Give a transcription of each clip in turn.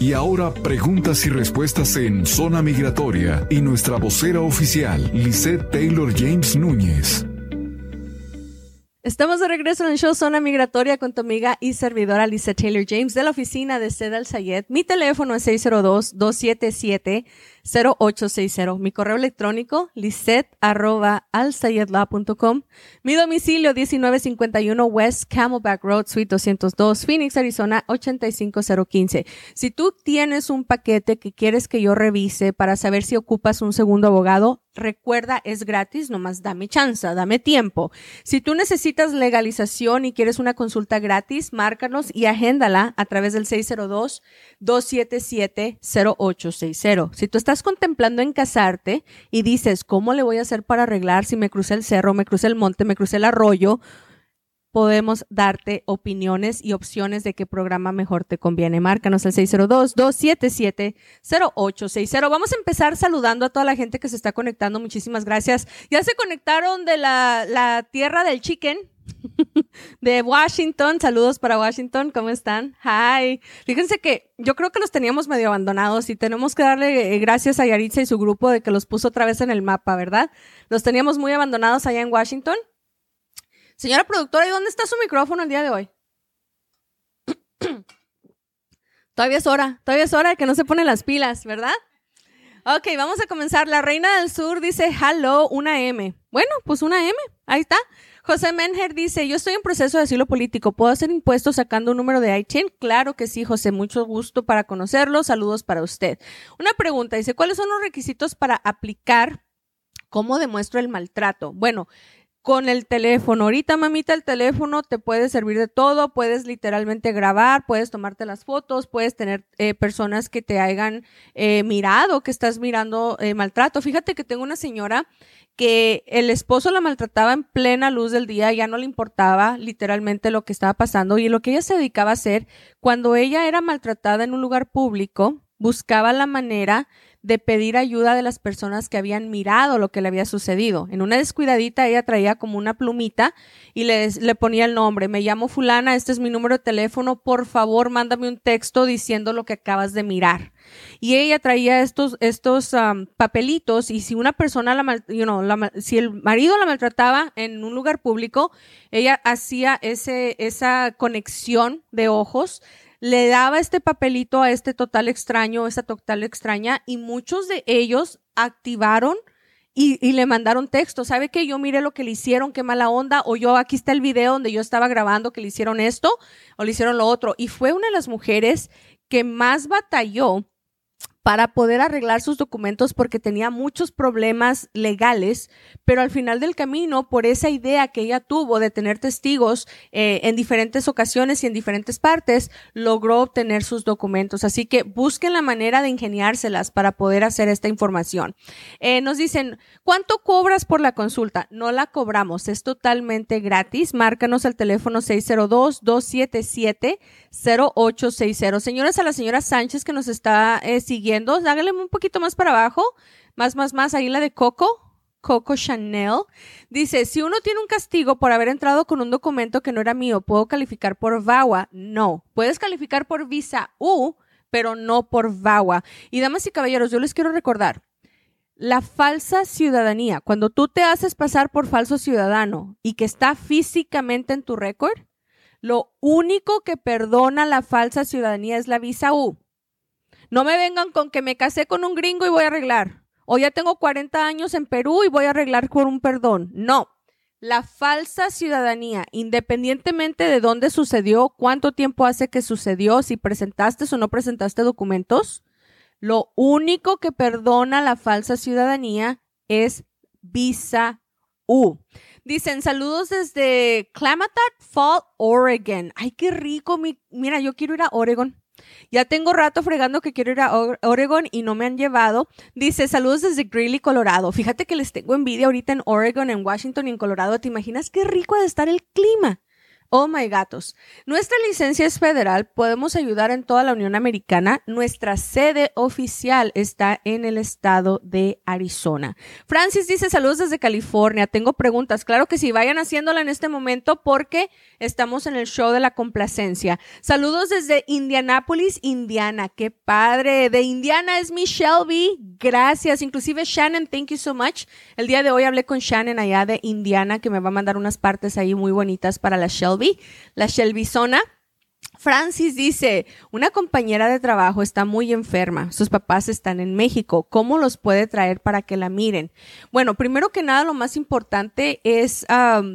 Y ahora preguntas y respuestas en Zona Migratoria y nuestra vocera oficial, Lisette Taylor James Núñez. Estamos de regreso en el show Zona Migratoria con tu amiga y servidora Lisa Taylor James de la oficina de Seda Al Sayed. Mi teléfono es 602-277 0860. Mi correo electrónico, lisette arroba Mi domicilio, 1951 West Camelback Road, Suite 202, Phoenix, Arizona, 85015. Si tú tienes un paquete que quieres que yo revise para saber si ocupas un segundo abogado, recuerda, es gratis, nomás dame chance, dame tiempo. Si tú necesitas legalización y quieres una consulta gratis, márcanos y agéndala a través del 602-277-0860. Si tú estás contemplando en casarte y dices, ¿cómo le voy a hacer para arreglar si me crucé el cerro, me crucé el monte, me crucé el arroyo? Podemos darte opiniones y opciones de qué programa mejor te conviene. Márcanos al 602-277-0860. Vamos a empezar saludando a toda la gente que se está conectando. Muchísimas gracias. Ya se conectaron de la, la tierra del chicken de Washington. Saludos para Washington, ¿cómo están? Hi. Fíjense que yo creo que los teníamos medio abandonados y tenemos que darle eh, gracias a Yaritza y su grupo de que los puso otra vez en el mapa, ¿verdad? Los teníamos muy abandonados allá en Washington. Señora productora, ¿y dónde está su micrófono el día de hoy? todavía es hora, todavía es hora de que no se ponen las pilas, ¿verdad? Ok, vamos a comenzar. La Reina del Sur dice hello, una M. Bueno, pues una M, ahí está. José Menger dice, yo estoy en proceso de asilo político, ¿puedo hacer impuestos sacando un número de ITIN? Claro que sí, José, mucho gusto para conocerlo, saludos para usted. Una pregunta, dice, ¿cuáles son los requisitos para aplicar? ¿Cómo demuestro el maltrato? Bueno, con el teléfono. Ahorita, mamita, el teléfono te puede servir de todo. Puedes literalmente grabar, puedes tomarte las fotos, puedes tener eh, personas que te hayan eh, mirado, que estás mirando eh, maltrato. Fíjate que tengo una señora que el esposo la maltrataba en plena luz del día, ya no le importaba literalmente lo que estaba pasando y lo que ella se dedicaba a hacer cuando ella era maltratada en un lugar público, buscaba la manera de pedir ayuda de las personas que habían mirado lo que le había sucedido. En una descuidadita ella traía como una plumita y le, le ponía el nombre, me llamo fulana, este es mi número de teléfono, por favor mándame un texto diciendo lo que acabas de mirar. Y ella traía estos, estos papelitos y si una persona, la, you know, la, si el marido la maltrataba en un lugar público, ella hacía ese, esa conexión de ojos le daba este papelito a este total extraño, esa total extraña, y muchos de ellos activaron y, y, le mandaron texto. ¿Sabe que yo mire lo que le hicieron? Qué mala onda. O yo, aquí está el video donde yo estaba grabando que le hicieron esto o le hicieron lo otro. Y fue una de las mujeres que más batalló para poder arreglar sus documentos porque tenía muchos problemas legales, pero al final del camino, por esa idea que ella tuvo de tener testigos eh, en diferentes ocasiones y en diferentes partes, logró obtener sus documentos. Así que busquen la manera de ingeniárselas para poder hacer esta información. Eh, nos dicen, ¿cuánto cobras por la consulta? No la cobramos, es totalmente gratis. Márcanos al teléfono 602-277-0860. Señoras, a la señora Sánchez que nos está eh, siguiendo, hágale un poquito más para abajo, más, más, más, ahí la de Coco, Coco Chanel. Dice, si uno tiene un castigo por haber entrado con un documento que no era mío, ¿puedo calificar por VAWA? No. Puedes calificar por Visa U, pero no por VAWA. Y damas y caballeros, yo les quiero recordar, la falsa ciudadanía, cuando tú te haces pasar por falso ciudadano y que está físicamente en tu récord, lo único que perdona la falsa ciudadanía es la visa U. No me vengan con que me casé con un gringo y voy a arreglar. O ya tengo 40 años en Perú y voy a arreglar por un perdón. No. La falsa ciudadanía, independientemente de dónde sucedió, cuánto tiempo hace que sucedió, si presentaste o no presentaste documentos, lo único que perdona la falsa ciudadanía es visa U. Dicen saludos desde Klamath Fall, Oregon. Ay, qué rico. mira, yo quiero ir a Oregon. Ya tengo rato fregando que quiero ir a Oregon y no me han llevado. Dice, saludos desde Greeley, Colorado. Fíjate que les tengo envidia ahorita en Oregon, en Washington y en Colorado. ¿Te imaginas qué rico ha de estar el clima? Oh my gatos. Nuestra licencia es federal, podemos ayudar en toda la Unión Americana. Nuestra sede oficial está en el estado de Arizona. Francis dice saludos desde California. Tengo preguntas. Claro que sí, vayan haciéndola en este momento porque estamos en el show de la complacencia. Saludos desde Indianapolis, Indiana. Qué padre. De Indiana es mi Shelby. Gracias. Inclusive Shannon, thank you so much. El día de hoy hablé con Shannon allá de Indiana que me va a mandar unas partes ahí muy bonitas para la Shelby la Shelbyzona. Francis dice, una compañera de trabajo está muy enferma, sus papás están en México, ¿cómo los puede traer para que la miren? Bueno, primero que nada, lo más importante es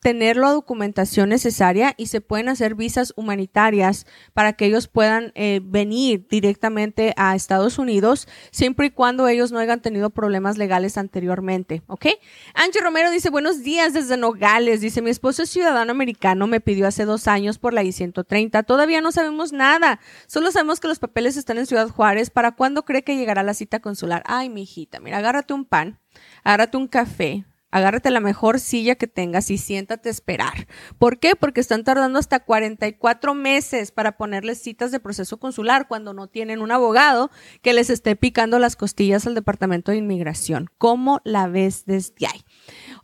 tener la documentación necesaria y se pueden hacer visas humanitarias para que ellos puedan eh, venir directamente a Estados Unidos, siempre y cuando ellos no hayan tenido problemas legales anteriormente, ¿ok? Angie Romero dice, buenos días desde Nogales, dice, mi esposo es ciudadano americano, me pidió hace dos años por la I-130, todavía no sabemos nada. Solo sabemos que los papeles están en Ciudad Juárez. ¿Para cuándo cree que llegará la cita consular? Ay, mi hijita, mira, agárrate un pan, agárrate un café, agárrate la mejor silla que tengas y siéntate a esperar. ¿Por qué? Porque están tardando hasta 44 meses para ponerles citas de proceso consular cuando no tienen un abogado que les esté picando las costillas al Departamento de Inmigración. ¿Cómo la ves desde ahí?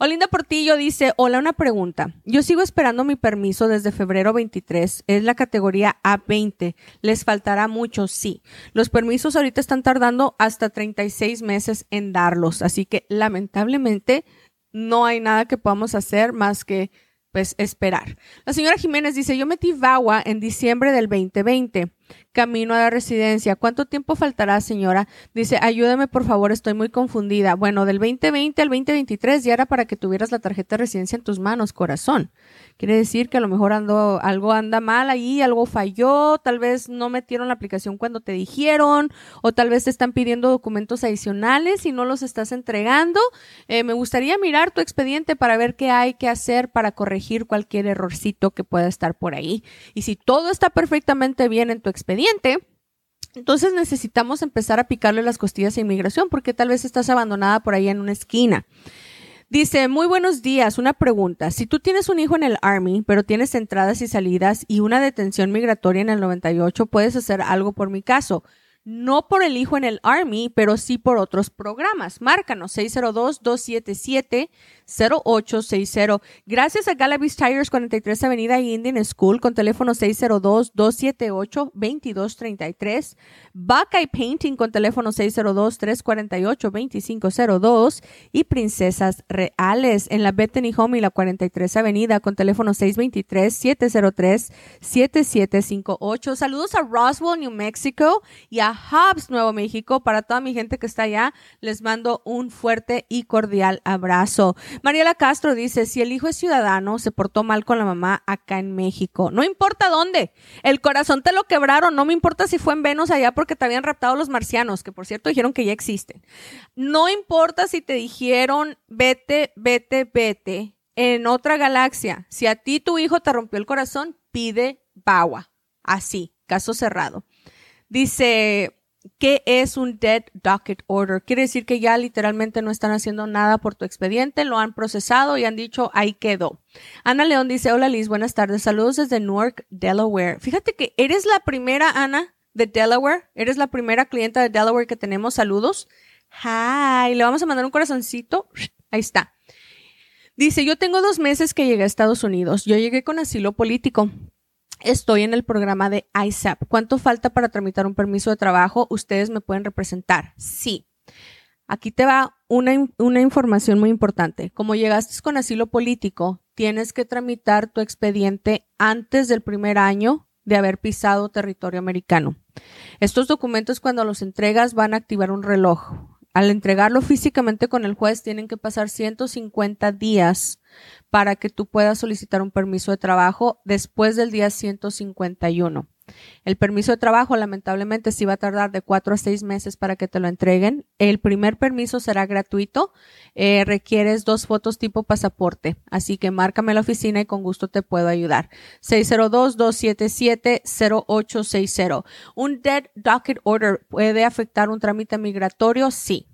Olinda Portillo dice, hola, una pregunta. Yo sigo esperando mi permiso desde febrero 23. Es la categoría A20. ¿Les faltará mucho? Sí. Los permisos ahorita están tardando hasta 36 meses en darlos. Así que lamentablemente no hay nada que podamos hacer más que pues esperar. La señora Jiménez dice, yo metí VAWA en diciembre del 2020 camino a la residencia. ¿Cuánto tiempo faltará, señora? Dice, ayúdame por favor, estoy muy confundida. Bueno, del 2020 al 2023 ya era para que tuvieras la tarjeta de residencia en tus manos, corazón. Quiere decir que a lo mejor ando, algo anda mal ahí, algo falló, tal vez no metieron la aplicación cuando te dijeron, o tal vez te están pidiendo documentos adicionales y no los estás entregando. Eh, me gustaría mirar tu expediente para ver qué hay que hacer para corregir cualquier errorcito que pueda estar por ahí. Y si todo está perfectamente bien en tu expediente, entonces necesitamos empezar a picarle las costillas a inmigración porque tal vez estás abandonada por ahí en una esquina. Dice, muy buenos días, una pregunta. Si tú tienes un hijo en el Army, pero tienes entradas y salidas y una detención migratoria en el 98, puedes hacer algo por mi caso no por el hijo en el Army, pero sí por otros programas. Márcanos 602-277-0860. Gracias a Galavis Tires 43 Avenida Indian School con teléfono 602-278-2233. Buckeye Painting con teléfono 602-348-2502. Y Princesas Reales en la Bethany Home y la 43 Avenida con teléfono 623-703-7758. Saludos a Roswell, New Mexico y a Hubs, Nuevo México. Para toda mi gente que está allá, les mando un fuerte y cordial abrazo. Mariela Castro dice, si el hijo es ciudadano, se portó mal con la mamá acá en México. No importa dónde. El corazón te lo quebraron. No me importa si fue en Venus allá porque te habían raptado los marcianos, que por cierto dijeron que ya existen. No importa si te dijeron, vete, vete, vete en otra galaxia. Si a ti tu hijo te rompió el corazón, pide bagua. Así, caso cerrado. Dice, ¿qué es un dead docket order? Quiere decir que ya literalmente no están haciendo nada por tu expediente, lo han procesado y han dicho, ahí quedó. Ana León dice, hola Liz, buenas tardes, saludos desde Newark, Delaware. Fíjate que eres la primera, Ana, de Delaware, eres la primera clienta de Delaware que tenemos, saludos. Hi, le vamos a mandar un corazoncito. Ahí está. Dice, yo tengo dos meses que llegué a Estados Unidos. Yo llegué con asilo político. Estoy en el programa de ISAP. ¿Cuánto falta para tramitar un permiso de trabajo? ¿Ustedes me pueden representar? Sí. Aquí te va una, una, información muy importante. Como llegaste con asilo político, tienes que tramitar tu expediente antes del primer año de haber pisado territorio americano. Estos documentos cuando los entregas van a activar un reloj. Al entregarlo físicamente con el juez tienen que pasar 150 días para que tú puedas solicitar un permiso de trabajo después del día 151. El permiso de trabajo, lamentablemente, sí va a tardar de cuatro a seis meses para que te lo entreguen. El primer permiso será gratuito. Eh, requieres dos fotos tipo pasaporte. Así que márcame la oficina y con gusto te puedo ayudar. 602-277-0860. ¿Un dead docket order puede afectar un trámite migratorio? Sí.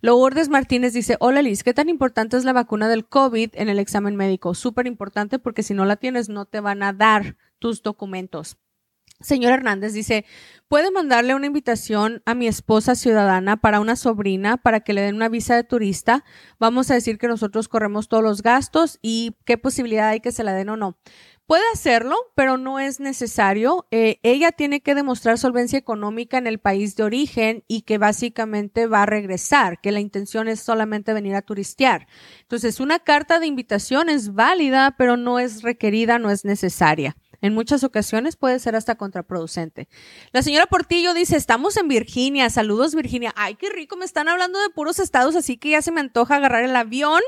Lourdes Martínez dice, hola Liz, ¿qué tan importante es la vacuna del COVID en el examen médico? Súper importante porque si no la tienes no te van a dar tus documentos. Señor Hernández dice, ¿puede mandarle una invitación a mi esposa ciudadana para una sobrina para que le den una visa de turista? Vamos a decir que nosotros corremos todos los gastos y qué posibilidad hay que se la den o no. Puede hacerlo, pero no es necesario. Eh, ella tiene que demostrar solvencia económica en el país de origen y que básicamente va a regresar, que la intención es solamente venir a turistear. Entonces, una carta de invitación es válida, pero no es requerida, no es necesaria. En muchas ocasiones puede ser hasta contraproducente. La señora Portillo dice, estamos en Virginia. Saludos, Virginia. Ay, qué rico. Me están hablando de puros estados, así que ya se me antoja agarrar el avión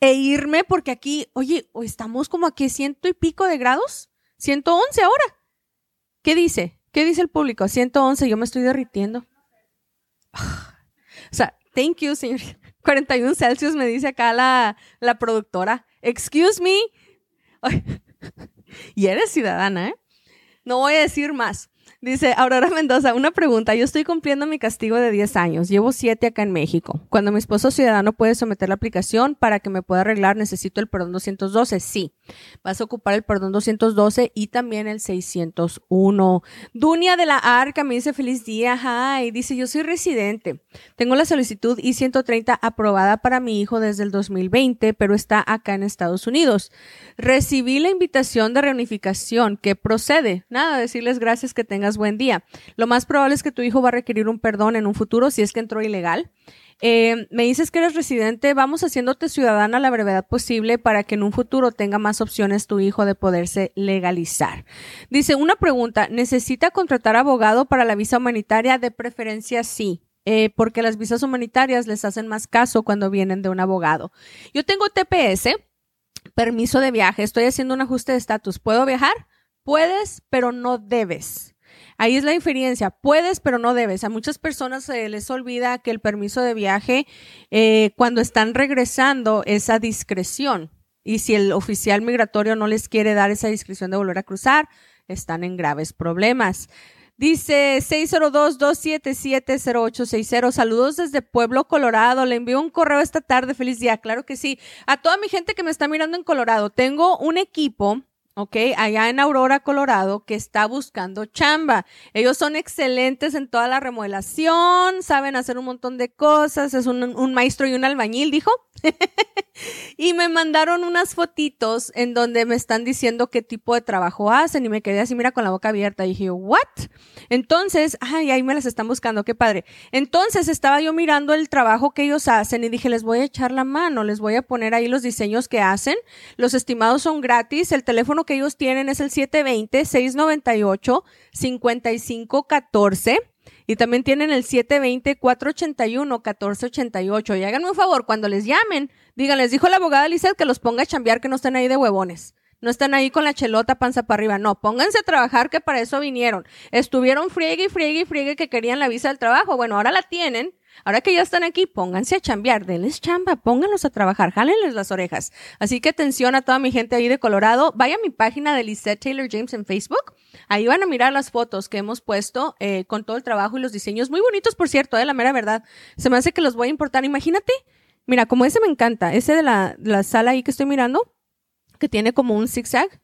e irme porque aquí, oye, estamos como aquí ciento y pico de grados, 111 ahora. ¿Qué dice? ¿Qué dice el público? 111, yo me estoy derritiendo. O sea, thank you, señor. 41 Celsius me dice acá la, la productora. Excuse me. y eres ciudadana, ¿eh? No voy a decir más. Dice Aurora Mendoza, una pregunta. Yo estoy cumpliendo mi castigo de 10 años. Llevo 7 acá en México. Cuando mi esposo ciudadano puede someter la aplicación para que me pueda arreglar, necesito el perdón 212. Sí. Vas a ocupar el perdón 212 y también el 601. Dunia de la Arca me dice feliz día. Hi. Dice, yo soy residente. Tengo la solicitud I-130 aprobada para mi hijo desde el 2020, pero está acá en Estados Unidos. Recibí la invitación de reunificación que procede. Nada, decirles gracias que tengas buen día. Lo más probable es que tu hijo va a requerir un perdón en un futuro si es que entró ilegal. Eh, me dices que eres residente, vamos haciéndote ciudadana la brevedad posible para que en un futuro tenga más opciones tu hijo de poderse legalizar. Dice, una pregunta, ¿necesita contratar abogado para la visa humanitaria? De preferencia sí. Eh, porque las visas humanitarias les hacen más caso cuando vienen de un abogado. Yo tengo TPS, permiso de viaje, estoy haciendo un ajuste de estatus. ¿Puedo viajar? Puedes, pero no debes. Ahí es la diferencia. Puedes, pero no debes. A muchas personas se les olvida que el permiso de viaje, eh, cuando están regresando, es a discreción. Y si el oficial migratorio no les quiere dar esa discreción de volver a cruzar, están en graves problemas. Dice 602-277-0860. Saludos desde Pueblo, Colorado. Le envío un correo esta tarde. Feliz día. Claro que sí. A toda mi gente que me está mirando en Colorado. Tengo un equipo ¿ok? Allá en Aurora, Colorado, que está buscando chamba. Ellos son excelentes en toda la remodelación, saben hacer un montón de cosas, es un, maestro y un albañil, dijo. y me mandaron unas fotitos en donde me están diciendo qué tipo de trabajo hacen y me quedé así, mira, con la boca abierta y dije, ¿what? Entonces, ay, ahí me las están buscando, qué padre. Entonces estaba yo mirando el trabajo que ellos hacen y dije, les voy a echar la mano, les voy a poner ahí los diseños que hacen. Los estimados son gratis, el teléfono que ellos tienen es el 720-698-5514. Y también tienen el 720-481-1488. Y háganme un favor, cuando les llamen, digan, les dijo la abogada Lizeth que los ponga a chambear, que no estén ahí de huevones. No están ahí con la chelota panza para arriba. No, pónganse a trabajar que para eso vinieron. Estuvieron friegue y friegue y friegue que querían la visa del trabajo. Bueno, ahora la tienen Ahora que ya están aquí, pónganse a chambear, denles chamba, pónganlos a trabajar, jálenles las orejas. Así que atención a toda mi gente ahí de Colorado. Vaya a mi página de Lisette Taylor James en Facebook. Ahí van a mirar las fotos que hemos puesto eh, con todo el trabajo y los diseños. Muy bonitos, por cierto, eh, la mera verdad. Se me hace que los voy a importar. Imagínate, mira, como ese me encanta, ese de la, la sala ahí que estoy mirando, que tiene como un zigzag.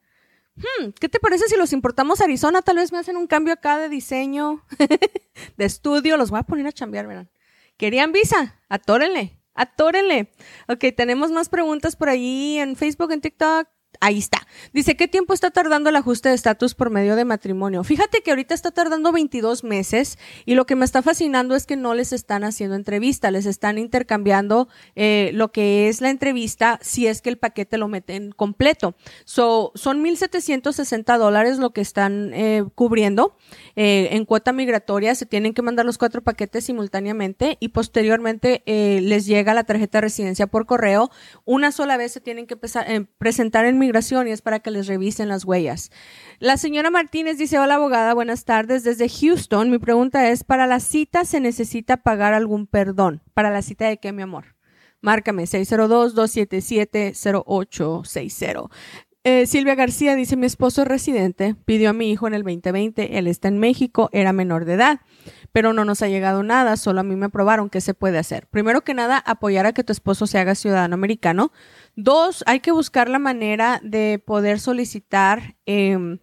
Hmm, ¿Qué te parece si los importamos a Arizona? Tal vez me hacen un cambio acá de diseño, de estudio. Los voy a poner a chambear, verán. ¿Querían visa? Atórenle, atórenle. Ok, tenemos más preguntas por allí en Facebook, en TikTok. Ahí está. Dice, ¿qué tiempo está tardando el ajuste de estatus por medio de matrimonio? Fíjate que ahorita está tardando 22 meses y lo que me está fascinando es que no les están haciendo entrevista, les están intercambiando eh, lo que es la entrevista si es que el paquete lo meten completo. So, son 1.760 dólares lo que están eh, cubriendo eh, en cuota migratoria. Se tienen que mandar los cuatro paquetes simultáneamente y posteriormente les llega la tarjeta de residencia por correo. Una sola vez se tienen que presentar en migración y es para que les revisen las huellas. La señora Martínez dice, hola abogada, buenas tardes. Desde Houston, mi pregunta es, ¿para la cita se necesita pagar algún perdón? ¿Para la cita de qué, mi amor? Márcame 602-277-0860. Eh, Silvia García dice, mi esposo es residente, pidió a mi hijo en el 2020, él está en México, era menor de edad, pero no nos ha llegado nada, solo a mí me aprobaron qué se puede hacer. Primero que nada, apoyar a que tu esposo se haga ciudadano americano. Dos, hay que buscar la manera de poder solicitar... Eh,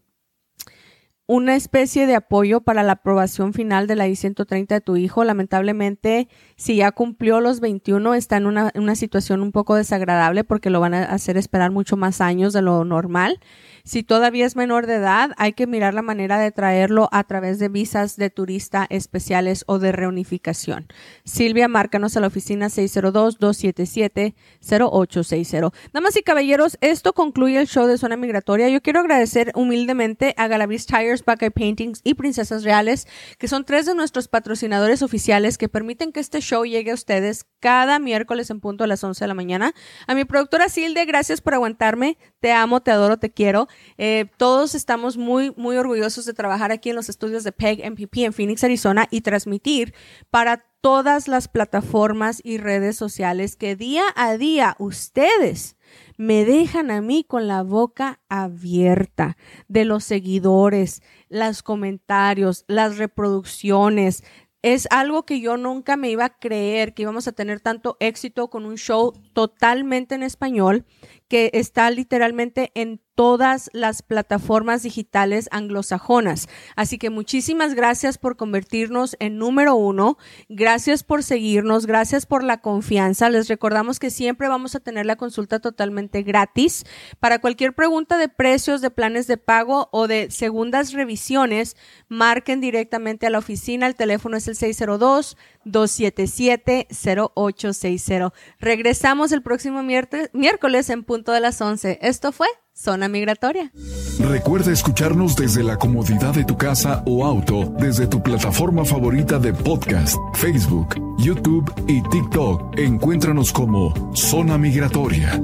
una especie de apoyo para la aprobación final de la I-130 de tu hijo. Lamentablemente, si ya cumplió los 21, está en una, una, situación un poco desagradable porque lo van a hacer esperar mucho más años de lo normal. Si todavía es menor de edad, hay que mirar la manera de traerlo a través de visas de turista especiales o de reunificación. Silvia, márcanos a la oficina 602-277-0860. Damas y caballeros, esto concluye el show de Zona Migratoria. Yo quiero agradecer humildemente a Galavis Tires, Buckeye Paintings y Princesas Reales, que son tres de nuestros patrocinadores oficiales que permiten que este show llegue a ustedes cada miércoles en punto a las 11 de la mañana. A mi productora Silde, gracias por aguantarme. Te amo, te adoro, te quiero. Eh, todos estamos muy, muy orgullosos de trabajar aquí en los estudios de PEG MPP en Phoenix, Arizona y transmitir para todas las plataformas y redes sociales que día a día ustedes me dejan a mí con la boca abierta de los seguidores, los comentarios, las reproducciones, es algo que yo nunca me iba a creer que íbamos a tener tanto éxito con un show totalmente en español que está literalmente en todas las plataformas digitales anglosajonas. Así que muchísimas gracias por convertirnos en número uno. Gracias por seguirnos. Gracias por la confianza. Les recordamos que siempre vamos a tener la consulta totalmente gratis. Para cualquier pregunta de precios, de planes de pago o de segundas revisiones, marquen directamente a la oficina. El teléfono es el 602 277 0860. Regresamos el próximo miércoles en punto de las 11. Esto fue Zona Migratoria. Recuerda escucharnos desde la comodidad de tu casa o auto, desde tu plataforma favorita de podcast, Facebook, YouTube y TikTok. Encuéntranos como Zona Migratoria.